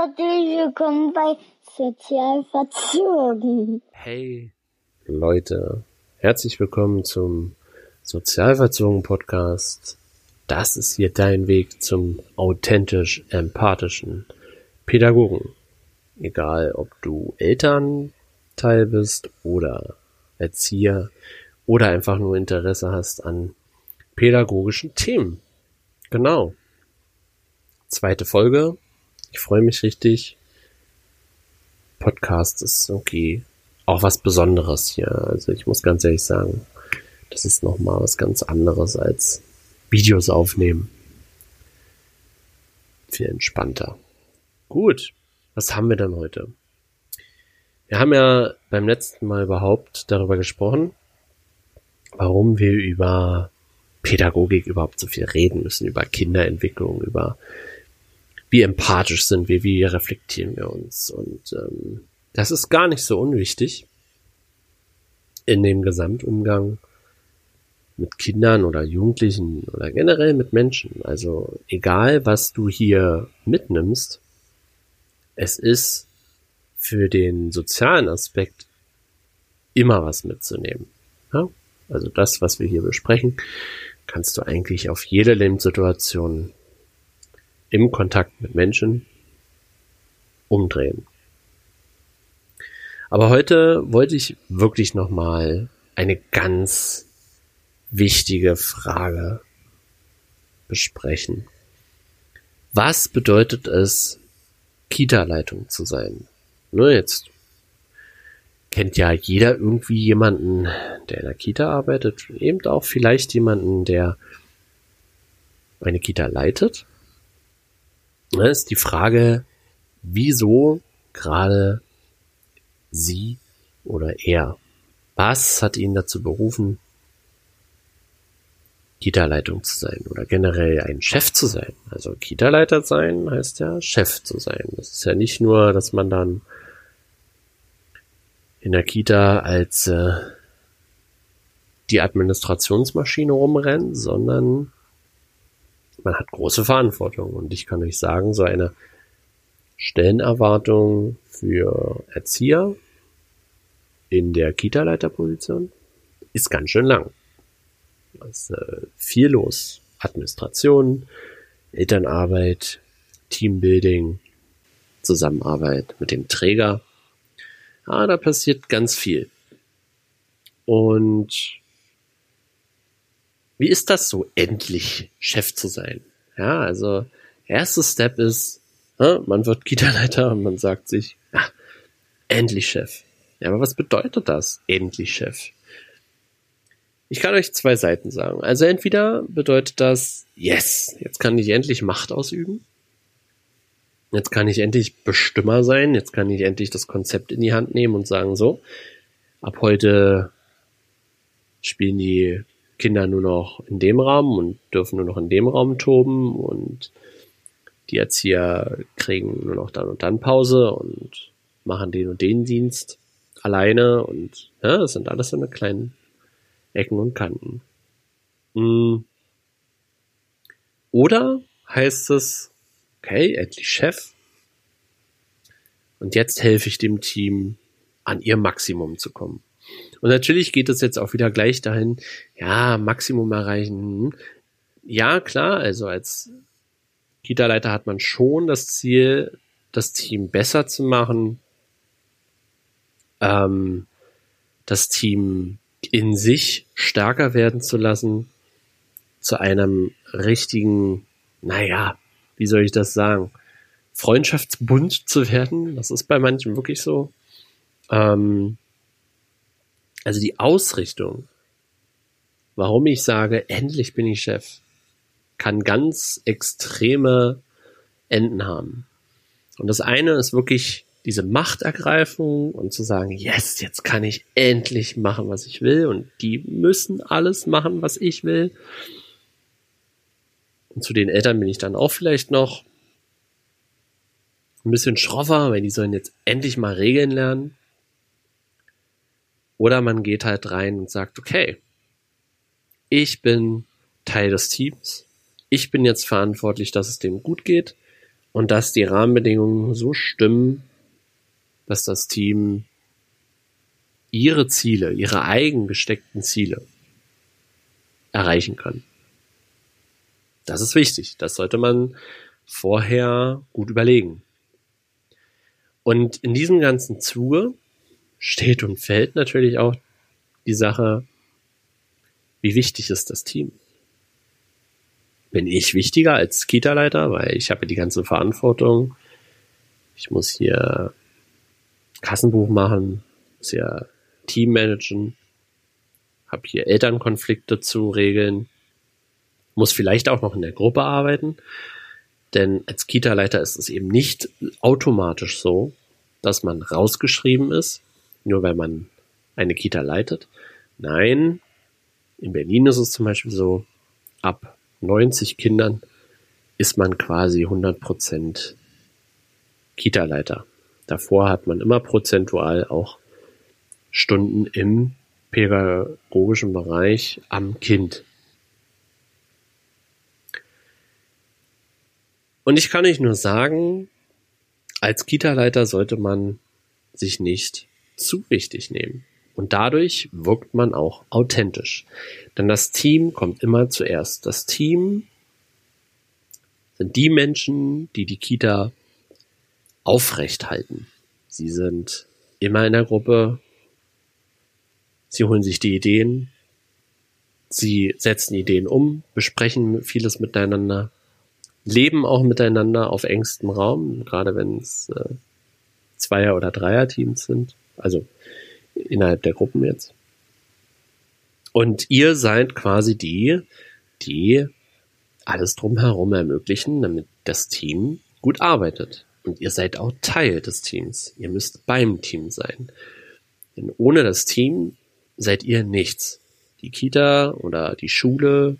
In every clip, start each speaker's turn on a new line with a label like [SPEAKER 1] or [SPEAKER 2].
[SPEAKER 1] Herzlich willkommen bei Sozialverzogen.
[SPEAKER 2] Hey Leute, herzlich willkommen zum Sozialverzogen Podcast. Das ist hier dein Weg zum authentisch empathischen Pädagogen. Egal, ob du Elternteil bist oder Erzieher oder einfach nur Interesse hast an pädagogischen Themen. Genau. Zweite Folge. Ich freue mich richtig. Podcast ist irgendwie auch was Besonderes hier. Also ich muss ganz ehrlich sagen, das ist nochmal was ganz anderes als Videos aufnehmen. Viel entspannter. Gut, was haben wir denn heute? Wir haben ja beim letzten Mal überhaupt darüber gesprochen, warum wir über Pädagogik überhaupt so viel reden müssen, über Kinderentwicklung, über wie empathisch sind wir, wie reflektieren wir uns. Und ähm, das ist gar nicht so unwichtig in dem Gesamtumgang mit Kindern oder Jugendlichen oder generell mit Menschen. Also egal, was du hier mitnimmst, es ist für den sozialen Aspekt immer was mitzunehmen. Ja? Also das, was wir hier besprechen, kannst du eigentlich auf jede Lebenssituation im Kontakt mit Menschen umdrehen. Aber heute wollte ich wirklich nochmal eine ganz wichtige Frage besprechen. Was bedeutet es, Kita-Leitung zu sein? Nur jetzt kennt ja jeder irgendwie jemanden, der in der Kita arbeitet, eben auch vielleicht jemanden, der eine Kita leitet. Da ist die Frage, wieso gerade sie oder er? Was hat ihn dazu berufen, Kita-Leitung zu sein oder generell ein Chef zu sein? Also Kita-Leiter sein heißt ja Chef zu sein. Das ist ja nicht nur, dass man dann in der Kita als äh, die Administrationsmaschine rumrennt, sondern man hat große Verantwortung. Und ich kann euch sagen, so eine Stellenerwartung für Erzieher in der Kita-Leiterposition ist ganz schön lang. Da ist äh, viel los. Administration, Elternarbeit, Teambuilding, Zusammenarbeit mit dem Träger. Ah, da passiert ganz viel. Und wie ist das so, endlich Chef zu sein? Ja, also erster Step ist, man wird Kita-Leiter und man sagt sich, ja, endlich Chef. Ja, aber was bedeutet das, endlich Chef? Ich kann euch zwei Seiten sagen. Also entweder bedeutet das, yes, jetzt kann ich endlich Macht ausüben. Jetzt kann ich endlich Bestimmer sein. Jetzt kann ich endlich das Konzept in die Hand nehmen und sagen, so, ab heute spielen die Kinder nur noch in dem Raum und dürfen nur noch in dem Raum toben und die Erzieher kriegen nur noch dann und dann Pause und machen den und den Dienst alleine und ja, das sind alles so eine kleinen Ecken und Kanten. Hm. Oder heißt es, okay, endlich Chef. Und jetzt helfe ich dem Team, an ihr Maximum zu kommen. Und natürlich geht es jetzt auch wieder gleich dahin, ja, Maximum erreichen. Ja, klar, also als Kita-Leiter hat man schon das Ziel, das Team besser zu machen, ähm, das Team in sich stärker werden zu lassen, zu einem richtigen, naja, wie soll ich das sagen, Freundschaftsbund zu werden. Das ist bei manchen wirklich so. Ähm, also die Ausrichtung, warum ich sage, endlich bin ich Chef, kann ganz extreme Enden haben. Und das eine ist wirklich diese Machtergreifung und zu sagen, yes, jetzt kann ich endlich machen, was ich will und die müssen alles machen, was ich will. Und zu den Eltern bin ich dann auch vielleicht noch ein bisschen schroffer, weil die sollen jetzt endlich mal Regeln lernen. Oder man geht halt rein und sagt, okay, ich bin Teil des Teams. Ich bin jetzt verantwortlich, dass es dem gut geht. und dass die Rahmenbedingungen so stimmen, dass das Team ihre Ziele, ihre eigen gesteckten Ziele erreichen kann. Das ist wichtig. Das sollte man vorher gut überlegen. Und in diesem ganzen Zuge steht und fällt natürlich auch die Sache, wie wichtig ist das Team? Bin ich wichtiger als Kita-Leiter, weil ich habe die ganze Verantwortung. Ich muss hier Kassenbuch machen, muss hier Team managen, habe hier Elternkonflikte zu regeln, muss vielleicht auch noch in der Gruppe arbeiten, denn als Kita-Leiter ist es eben nicht automatisch so, dass man rausgeschrieben ist, nur weil man eine Kita leitet. Nein, in Berlin ist es zum Beispiel so, ab 90 Kindern ist man quasi 100% Kita-Leiter. Davor hat man immer prozentual auch Stunden im pädagogischen Bereich am Kind. Und ich kann euch nur sagen, als Kita-Leiter sollte man sich nicht zu wichtig nehmen. Und dadurch wirkt man auch authentisch. Denn das Team kommt immer zuerst. Das Team sind die Menschen, die die Kita aufrecht halten. Sie sind immer in der Gruppe. Sie holen sich die Ideen. Sie setzen Ideen um, besprechen vieles miteinander leben auch miteinander auf engstem Raum, gerade wenn es äh, Zweier- oder Dreier-Teams sind, also innerhalb der Gruppen jetzt. Und ihr seid quasi die, die alles drumherum ermöglichen, damit das Team gut arbeitet. Und ihr seid auch Teil des Teams. Ihr müsst beim Team sein. Denn ohne das Team seid ihr nichts. Die Kita oder die Schule,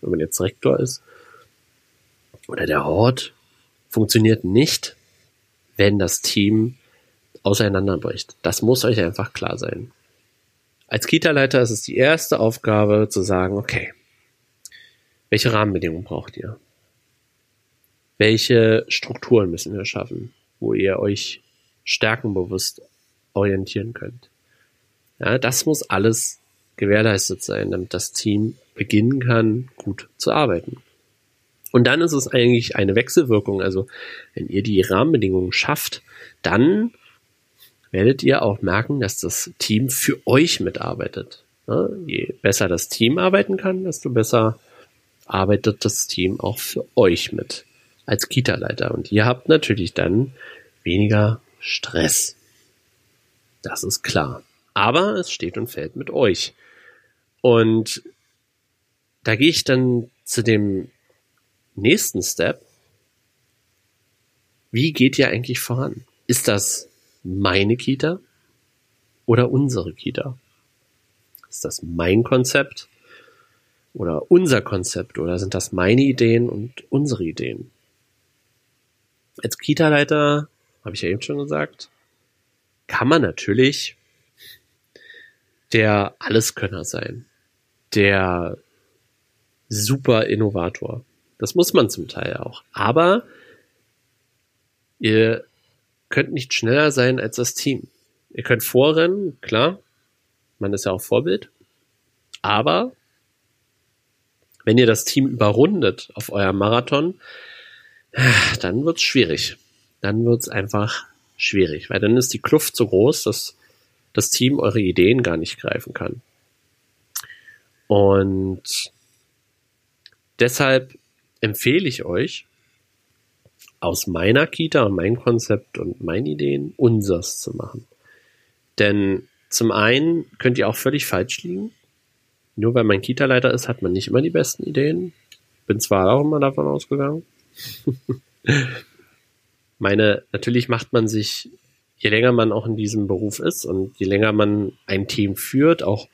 [SPEAKER 2] wenn man jetzt Rektor ist, oder der Ort funktioniert nicht, wenn das Team auseinanderbricht. Das muss euch einfach klar sein. Als Kita-Leiter ist es die erste Aufgabe zu sagen, okay, welche Rahmenbedingungen braucht ihr? Welche Strukturen müssen wir schaffen, wo ihr euch stärkenbewusst orientieren könnt? Ja, das muss alles gewährleistet sein, damit das Team beginnen kann, gut zu arbeiten. Und dann ist es eigentlich eine Wechselwirkung. Also wenn ihr die Rahmenbedingungen schafft, dann werdet ihr auch merken, dass das Team für euch mitarbeitet. Je besser das Team arbeiten kann, desto besser arbeitet das Team auch für euch mit als Kita-Leiter. Und ihr habt natürlich dann weniger Stress. Das ist klar. Aber es steht und fällt mit euch. Und da gehe ich dann zu dem nächsten Step, wie geht ihr eigentlich voran? Ist das meine Kita oder unsere Kita? Ist das mein Konzept oder unser Konzept oder sind das meine Ideen und unsere Ideen? Als Kita-Leiter, habe ich ja eben schon gesagt, kann man natürlich der Alleskönner sein, der super Innovator, das muss man zum Teil auch. Aber ihr könnt nicht schneller sein als das Team. Ihr könnt vorrennen, klar. Man ist ja auch Vorbild. Aber wenn ihr das Team überrundet auf eurem Marathon, dann wird's schwierig. Dann wird's einfach schwierig, weil dann ist die Kluft so groß, dass das Team eure Ideen gar nicht greifen kann. Und deshalb empfehle ich euch, aus meiner Kita und meinem Konzept und meinen Ideen unsers zu machen. Denn zum einen könnt ihr auch völlig falsch liegen. Nur weil man Kita-Leiter ist, hat man nicht immer die besten Ideen. Bin zwar auch immer davon ausgegangen. Meine, natürlich macht man sich, je länger man auch in diesem Beruf ist und je länger man ein Team führt, auch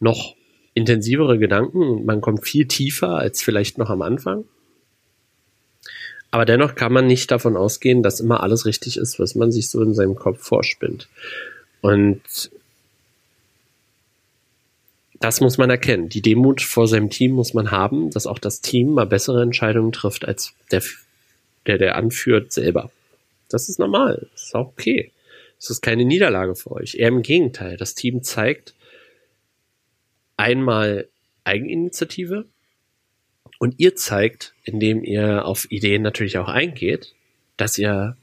[SPEAKER 2] noch intensivere Gedanken man kommt viel tiefer als vielleicht noch am Anfang. Aber dennoch kann man nicht davon ausgehen, dass immer alles richtig ist, was man sich so in seinem Kopf vorspinnt. Und das muss man erkennen. Die Demut vor seinem Team muss man haben, dass auch das Team mal bessere Entscheidungen trifft als der der der anführt, selber. Das ist normal. Das ist auch okay. Das ist keine Niederlage für euch. Eher im Gegenteil. Das Team zeigt einmal Eigeninitiative und ihr zeigt, indem ihr auf Ideen natürlich auch eingeht, dass ihr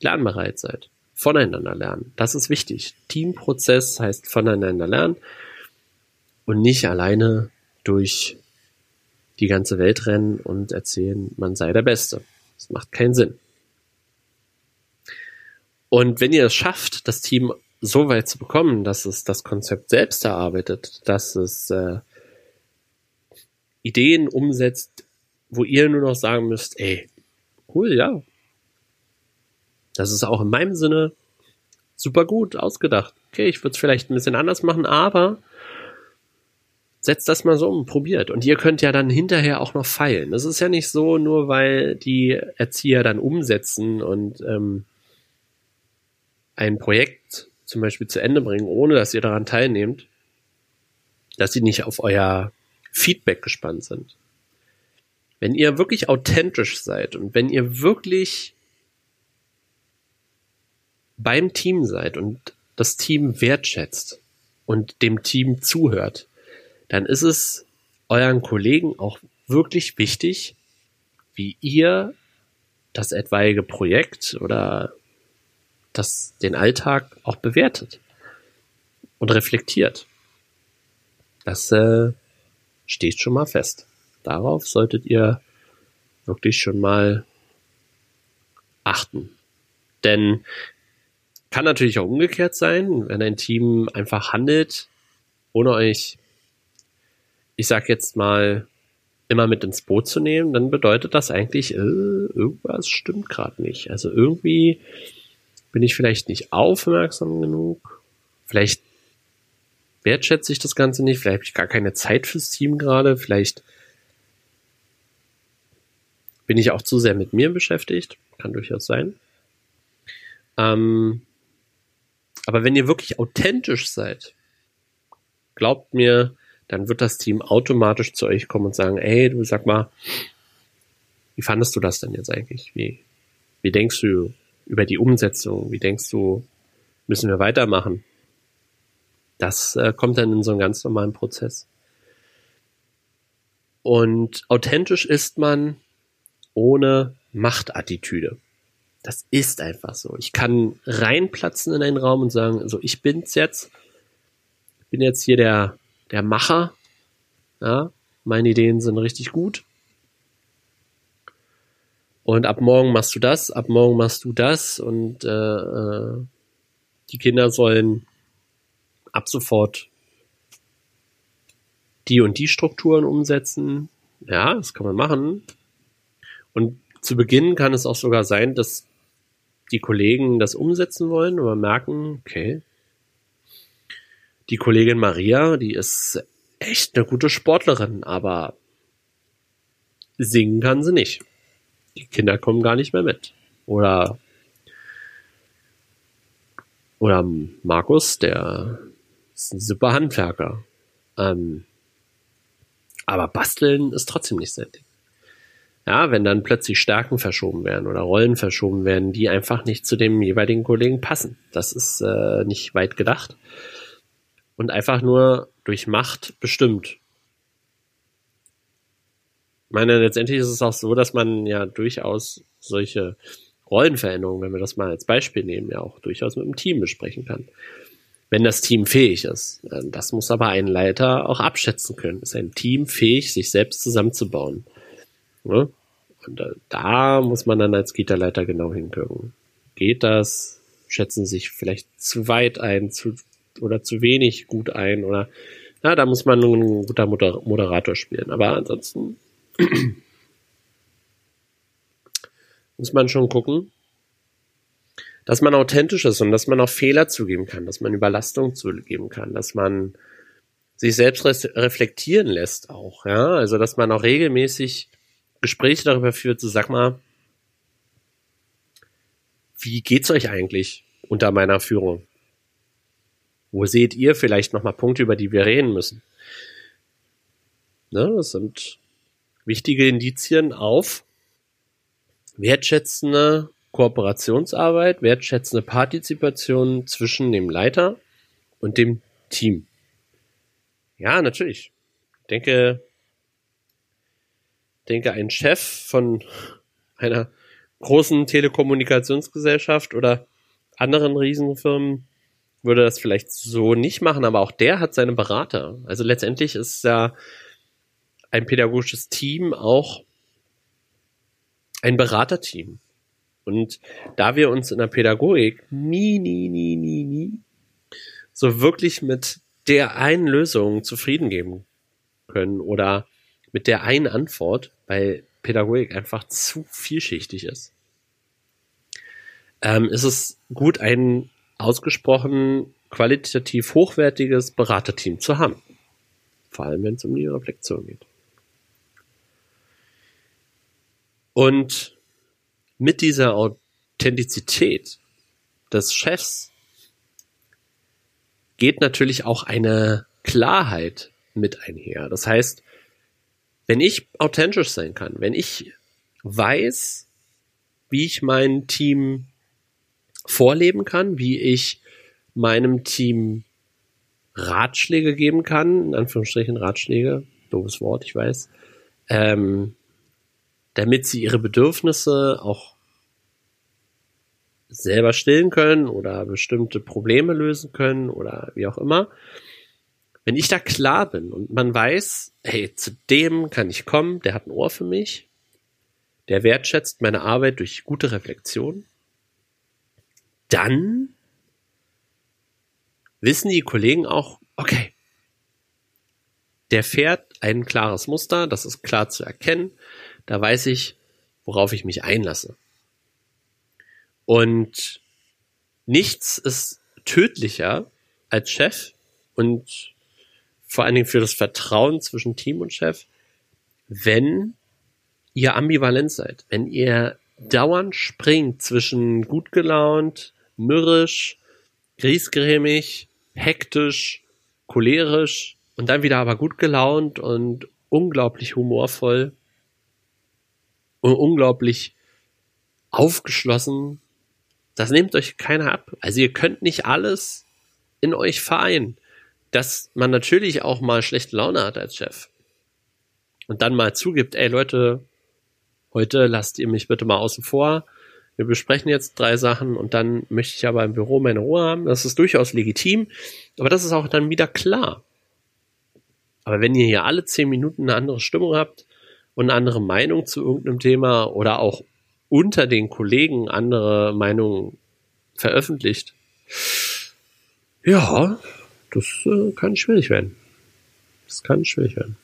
[SPEAKER 2] lernbereit seid. Voneinander lernen. Das ist wichtig. Teamprozess heißt voneinander lernen und nicht alleine durch die ganze Welt rennen und erzählen, man sei der Beste. Das macht keinen Sinn. Und wenn ihr es schafft, das Team so weit zu bekommen, dass es das Konzept selbst erarbeitet, dass es äh, Ideen umsetzt, wo ihr nur noch sagen müsst, ey, cool, ja. Das ist auch in meinem Sinne super gut ausgedacht. Okay, ich würde es vielleicht ein bisschen anders machen, aber setzt das mal so um, probiert. Und ihr könnt ja dann hinterher auch noch feilen. Das ist ja nicht so, nur weil die Erzieher dann umsetzen und ähm, ein Projekt zum Beispiel zu Ende bringen, ohne dass ihr daran teilnehmt, dass sie nicht auf euer Feedback gespannt sind. Wenn ihr wirklich authentisch seid und wenn ihr wirklich beim Team seid und das Team wertschätzt und dem Team zuhört, dann ist es euren Kollegen auch wirklich wichtig, wie ihr das etwaige Projekt oder das den Alltag auch bewertet und reflektiert. Das äh, steht schon mal fest. Darauf solltet ihr wirklich schon mal achten. Denn kann natürlich auch umgekehrt sein, wenn ein Team einfach handelt, ohne euch, ich sag jetzt mal, immer mit ins Boot zu nehmen, dann bedeutet das eigentlich, äh, irgendwas stimmt gerade nicht. Also irgendwie bin ich vielleicht nicht aufmerksam genug, vielleicht wertschätze ich das Ganze nicht, vielleicht habe ich gar keine Zeit fürs Team gerade, vielleicht bin ich auch zu sehr mit mir beschäftigt, kann durchaus sein. Ähm, aber wenn ihr wirklich authentisch seid, glaubt mir, dann wird das Team automatisch zu euch kommen und sagen, ey, du sag mal, wie fandest du das denn jetzt eigentlich? Wie, wie denkst du über die Umsetzung? Wie denkst du, müssen wir weitermachen? Das äh, kommt dann in so einen ganz normalen Prozess. Und authentisch ist man ohne Machtattitüde. Das ist einfach so. Ich kann reinplatzen in einen Raum und sagen, so, ich bin's jetzt. Ich bin jetzt hier der, der Macher. Ja, meine Ideen sind richtig gut. Und ab morgen machst du das, ab morgen machst du das und äh, äh, die Kinder sollen ab sofort die und die Strukturen umsetzen. Ja, das kann man machen. Und zu Beginn kann es auch sogar sein, dass die Kollegen das umsetzen wollen und merken, okay, die Kollegin Maria, die ist echt eine gute Sportlerin, aber singen kann sie nicht. Die Kinder kommen gar nicht mehr mit. Oder oder Markus, der ist ein super Handwerker. Ähm, aber basteln ist trotzdem nicht sein Ding. Ja, wenn dann plötzlich Stärken verschoben werden oder Rollen verschoben werden, die einfach nicht zu dem jeweiligen Kollegen passen. Das ist äh, nicht weit gedacht und einfach nur durch Macht bestimmt. Ich meine, letztendlich ist es auch so, dass man ja durchaus solche Rollenveränderungen, wenn wir das mal als Beispiel nehmen, ja auch durchaus mit dem Team besprechen kann. Wenn das Team fähig ist. Das muss aber ein Leiter auch abschätzen können. Ist ein Team fähig, sich selbst zusammenzubauen? Ne? Und da muss man dann als Kita-Leiter genau hingucken. Geht das? Schätzen sich vielleicht zu weit ein, zu, oder zu wenig gut ein oder ja, da muss man ein guter Moderator spielen. Aber ansonsten muss man schon gucken, dass man authentisch ist und dass man auch Fehler zugeben kann, dass man Überlastung zugeben kann, dass man sich selbst reflektieren lässt auch, ja, also dass man auch regelmäßig Gespräche darüber führt, so sag mal, wie geht's euch eigentlich unter meiner Führung? Wo seht ihr vielleicht nochmal Punkte, über die wir reden müssen? Ne, das sind wichtige Indizien auf wertschätzende Kooperationsarbeit, wertschätzende Partizipation zwischen dem Leiter und dem Team. Ja, natürlich. Ich denke, denke, ein Chef von einer großen Telekommunikationsgesellschaft oder anderen Riesenfirmen würde das vielleicht so nicht machen, aber auch der hat seine Berater. Also letztendlich ist ja ein pädagogisches Team auch ein Beraterteam. Und da wir uns in der Pädagogik nie, nie, nie, nie, nie so wirklich mit der einen Lösung zufrieden geben können oder mit der einen Antwort, weil Pädagogik einfach zu vielschichtig ist, ähm, ist es gut, ein ausgesprochen qualitativ hochwertiges Beraterteam zu haben. Vor allem, wenn es um die Reflexion geht. Und mit dieser Authentizität des Chefs geht natürlich auch eine Klarheit mit einher. Das heißt, wenn ich authentisch sein kann, wenn ich weiß, wie ich mein Team vorleben kann, wie ich meinem Team Ratschläge geben kann, in Anführungsstrichen Ratschläge, doofes Wort, ich weiß, ähm, damit sie ihre Bedürfnisse auch selber stillen können oder bestimmte Probleme lösen können oder wie auch immer. Wenn ich da klar bin und man weiß, hey, zu dem kann ich kommen, der hat ein Ohr für mich, der wertschätzt meine Arbeit durch gute Reflexion, dann wissen die Kollegen auch, okay, der fährt ein klares Muster, das ist klar zu erkennen, da weiß ich, worauf ich mich einlasse. Und nichts ist tödlicher als Chef und vor allen Dingen für das Vertrauen zwischen Team und Chef, wenn ihr ambivalent seid, wenn ihr dauernd springt zwischen gut gelaunt, mürrisch, griesgrämig, hektisch, cholerisch und dann wieder aber gut gelaunt und unglaublich humorvoll und unglaublich aufgeschlossen. Das nehmt euch keiner ab. Also ihr könnt nicht alles in euch vereinen. Dass man natürlich auch mal schlechte Laune hat als Chef. Und dann mal zugibt, ey Leute, heute lasst ihr mich bitte mal außen vor. Wir besprechen jetzt drei Sachen und dann möchte ich aber im Büro meine Ruhe haben. Das ist durchaus legitim, aber das ist auch dann wieder klar. Aber wenn ihr hier alle zehn Minuten eine andere Stimmung habt und eine andere Meinung zu irgendeinem Thema oder auch unter den Kollegen andere Meinungen veröffentlicht, ja, das äh, kann schwierig werden. Das kann schwierig werden.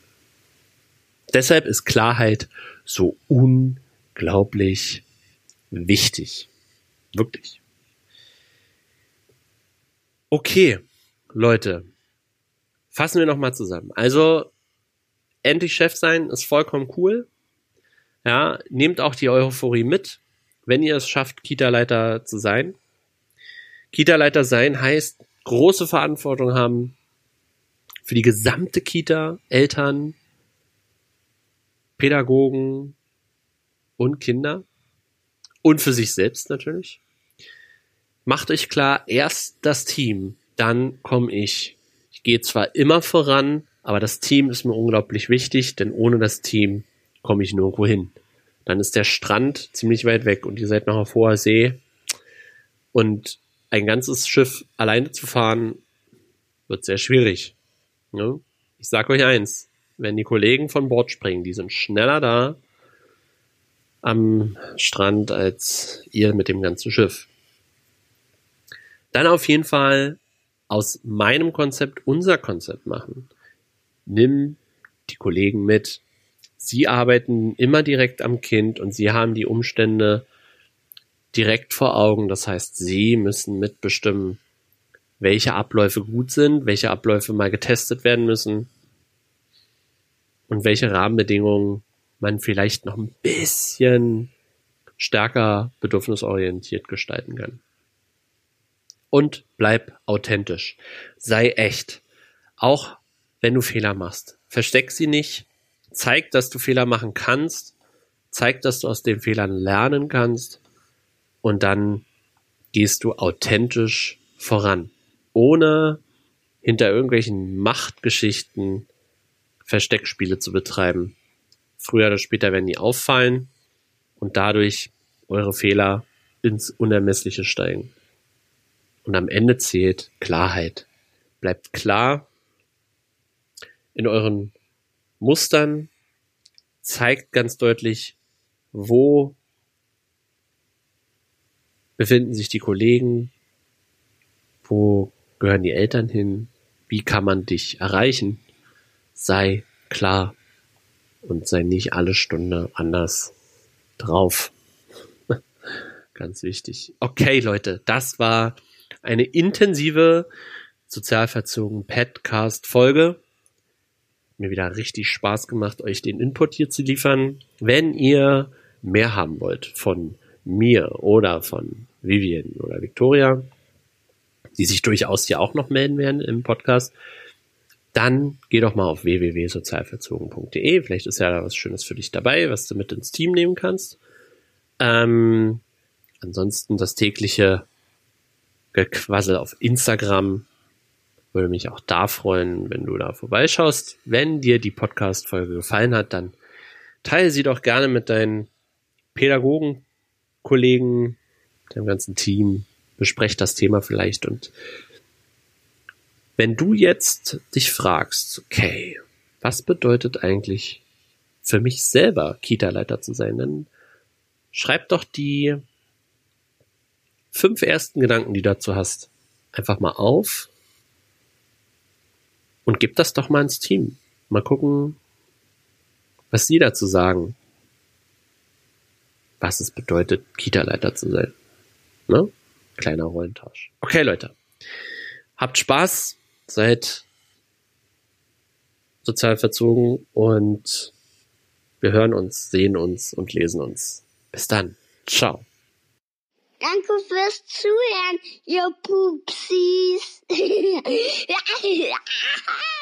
[SPEAKER 2] Deshalb ist Klarheit so unglaublich wichtig. Wirklich. Okay, Leute, fassen wir nochmal zusammen. Also, endlich Chef sein ist vollkommen cool. Ja, nehmt auch die Euphorie mit, wenn ihr es schafft, Kita-Leiter zu sein. Kita-Leiter sein heißt große Verantwortung haben für die gesamte Kita, Eltern, Pädagogen und Kinder und für sich selbst natürlich. Macht euch klar, erst das Team, dann komme ich. Ich gehe zwar immer voran, aber das Team ist mir unglaublich wichtig, denn ohne das Team komme ich nirgendwo hin. Dann ist der Strand ziemlich weit weg und ihr seid noch auf hoher See. Und ein ganzes Schiff alleine zu fahren, wird sehr schwierig. Ja? Ich sag euch eins, wenn die Kollegen von Bord springen, die sind schneller da am Strand als ihr mit dem ganzen Schiff. Dann auf jeden Fall aus meinem Konzept unser Konzept machen. Nimm die Kollegen mit. Sie arbeiten immer direkt am Kind und sie haben die Umstände direkt vor Augen. Das heißt, sie müssen mitbestimmen, welche Abläufe gut sind, welche Abläufe mal getestet werden müssen und welche Rahmenbedingungen man vielleicht noch ein bisschen stärker bedürfnisorientiert gestalten kann. Und bleib authentisch. Sei echt. Auch wenn du Fehler machst. Versteck sie nicht. Zeig, dass du Fehler machen kannst zeig, dass du aus den Fehlern lernen kannst und dann gehst du authentisch voran, ohne hinter irgendwelchen Machtgeschichten Versteckspiele zu betreiben. Früher oder später werden die auffallen und dadurch eure Fehler ins Unermessliche steigen. Und am Ende zählt Klarheit. Bleibt klar in euren Mustern, zeigt ganz deutlich, wo befinden sich die Kollegen, wo gehören die Eltern hin, wie kann man dich erreichen, sei klar und sei nicht alle Stunde anders drauf. Ganz wichtig. Okay, Leute, das war eine intensive sozialverzogen Podcast Folge. Mir wieder richtig Spaß gemacht, euch den Input hier zu liefern. Wenn ihr mehr haben wollt von mir oder von Vivian oder Victoria, die sich durchaus hier auch noch melden werden im Podcast, dann geh doch mal auf www.sozialverzogen.de. Vielleicht ist ja da was Schönes für dich dabei, was du mit ins Team nehmen kannst. Ähm, ansonsten das tägliche Gequassel auf Instagram. Würde mich auch da freuen, wenn du da vorbeischaust. Wenn dir die Podcast-Folge gefallen hat, dann teile sie doch gerne mit deinen Pädagogen, Kollegen, dem ganzen Team. Besprecht das Thema vielleicht und wenn du jetzt dich fragst, okay, was bedeutet eigentlich für mich selber Kita-Leiter zu sein, dann schreib doch die fünf ersten Gedanken, die du dazu hast, einfach mal auf und gib das doch mal ins Team. Mal gucken, was sie dazu sagen. Was es bedeutet, Kita-Leiter zu sein. Ne? Kleiner Rollentausch. Okay, Leute. Habt Spaß seid sozial verzogen und wir hören uns, sehen uns und lesen uns. Bis dann. Ciao.
[SPEAKER 1] Danke fürs Zuhören, ihr Pupsis.